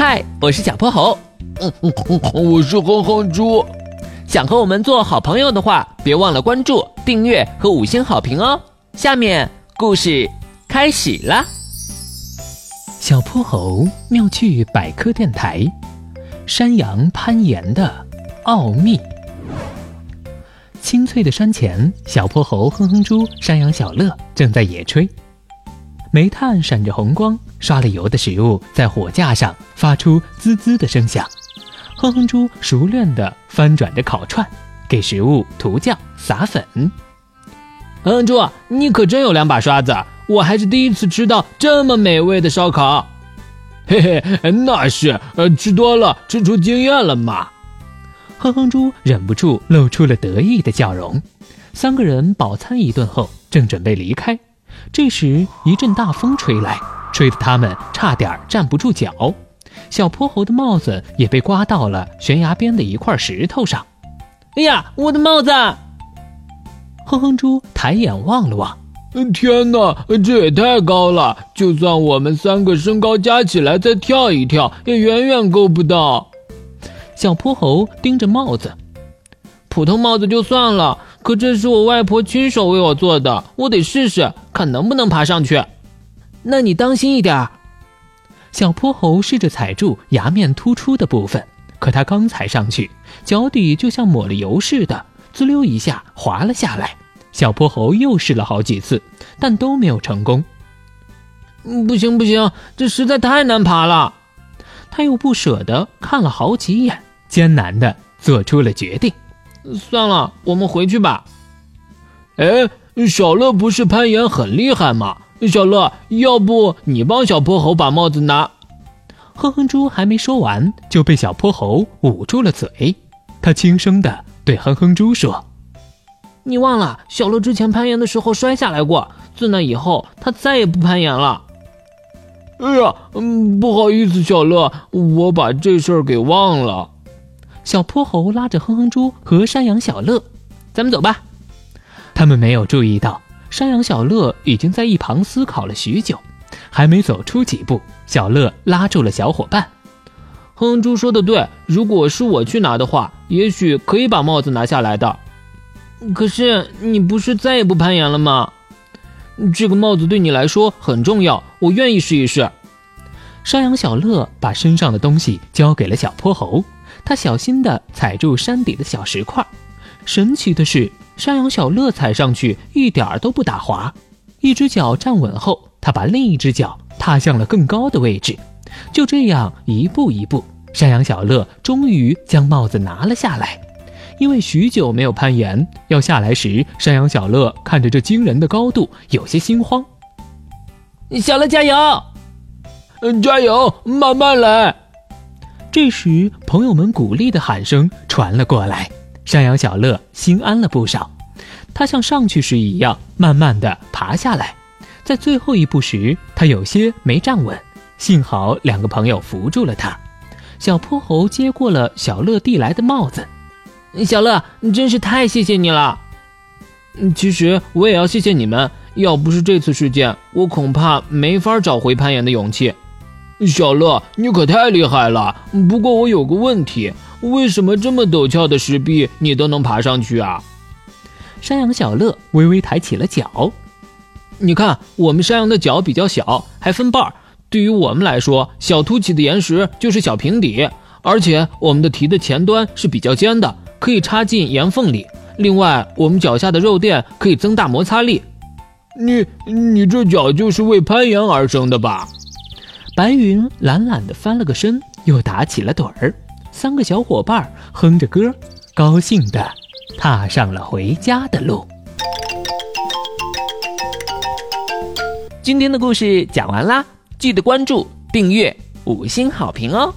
嗨，我是小泼猴。嗯嗯嗯，我是哼哼猪。想和我们做好朋友的话，别忘了关注、订阅和五星好评哦。下面故事开始啦。小泼猴妙趣百科电台，山羊攀岩的奥秘。清脆的山前，小泼猴哼哼猪、山羊小乐正在野炊。煤炭闪着红光，刷了油的食物在火架上发出滋滋的声响。哼哼猪熟练地翻转着烤串，给食物涂酱撒粉。哼哼猪，你可真有两把刷子，我还是第一次吃到这么美味的烧烤。嘿嘿，那是，呃，吃多了吃出经验了嘛。哼哼猪忍不住露出了得意的笑容。三个人饱餐一顿后，正准备离开。这时，一阵大风吹来，吹得他们差点站不住脚。小泼猴的帽子也被刮到了悬崖边的一块石头上。哎呀，我的帽子！哼哼猪抬眼望了望，天哪，这也太高了！就算我们三个身高加起来再跳一跳，也远远够不到。小泼猴盯着帽子，普通帽子就算了。可这是我外婆亲手为我做的，我得试试看能不能爬上去。那你当心一点。小泼猴试着踩住牙面突出的部分，可他刚踩上去，脚底就像抹了油似的，滋溜一下滑了下来。小泼猴又试了好几次，但都没有成功。不行不行，这实在太难爬了。他又不舍得看了好几眼，艰难地做出了决定。算了，我们回去吧。哎，小乐不是攀岩很厉害吗？小乐，要不你帮小泼猴把帽子拿？哼哼猪还没说完，就被小泼猴捂住了嘴。他轻声地对哼哼猪说：“你忘了，小乐之前攀岩的时候摔下来过，自那以后他再也不攀岩了。”哎呀，嗯，不好意思，小乐，我把这事儿给忘了。小泼猴拉着哼哼猪和山羊小乐，咱们走吧。他们没有注意到，山羊小乐已经在一旁思考了许久，还没走出几步，小乐拉住了小伙伴。哼哼猪说的对，如果是我去拿的话，也许可以把帽子拿下来的。可是你不是再也不攀岩了吗？这个帽子对你来说很重要，我愿意试一试。山羊小乐把身上的东西交给了小泼猴。他小心地踩住山底的小石块，神奇的是，山羊小乐踩上去一点儿都不打滑。一只脚站稳后，他把另一只脚踏向了更高的位置。就这样，一步一步，山羊小乐终于将帽子拿了下来。因为许久没有攀岩，要下来时，山羊小乐看着这惊人的高度，有些心慌。小乐加油！嗯，加油，慢慢来。这时，朋友们鼓励的喊声传了过来，山羊小乐心安了不少。他像上去时一样，慢慢的爬下来。在最后一步时，他有些没站稳，幸好两个朋友扶住了他。小泼猴接过了小乐递来的帽子，小乐，真是太谢谢你了。其实我也要谢谢你们，要不是这次事件，我恐怕没法找回攀岩的勇气。小乐，你可太厉害了！不过我有个问题，为什么这么陡峭的石壁你都能爬上去啊？山羊小乐微微抬起了脚，你看，我们山羊的脚比较小，还分瓣儿。对于我们来说，小凸起的岩石就是小平底，而且我们的蹄的前端是比较尖的，可以插进岩缝里。另外，我们脚下的肉垫可以增大摩擦力。你你这脚就是为攀岩而生的吧？白云懒懒地翻了个身，又打起了盹儿。三个小伙伴哼着歌，高兴地踏上了回家的路。今天的故事讲完啦，记得关注、订阅、五星好评哦！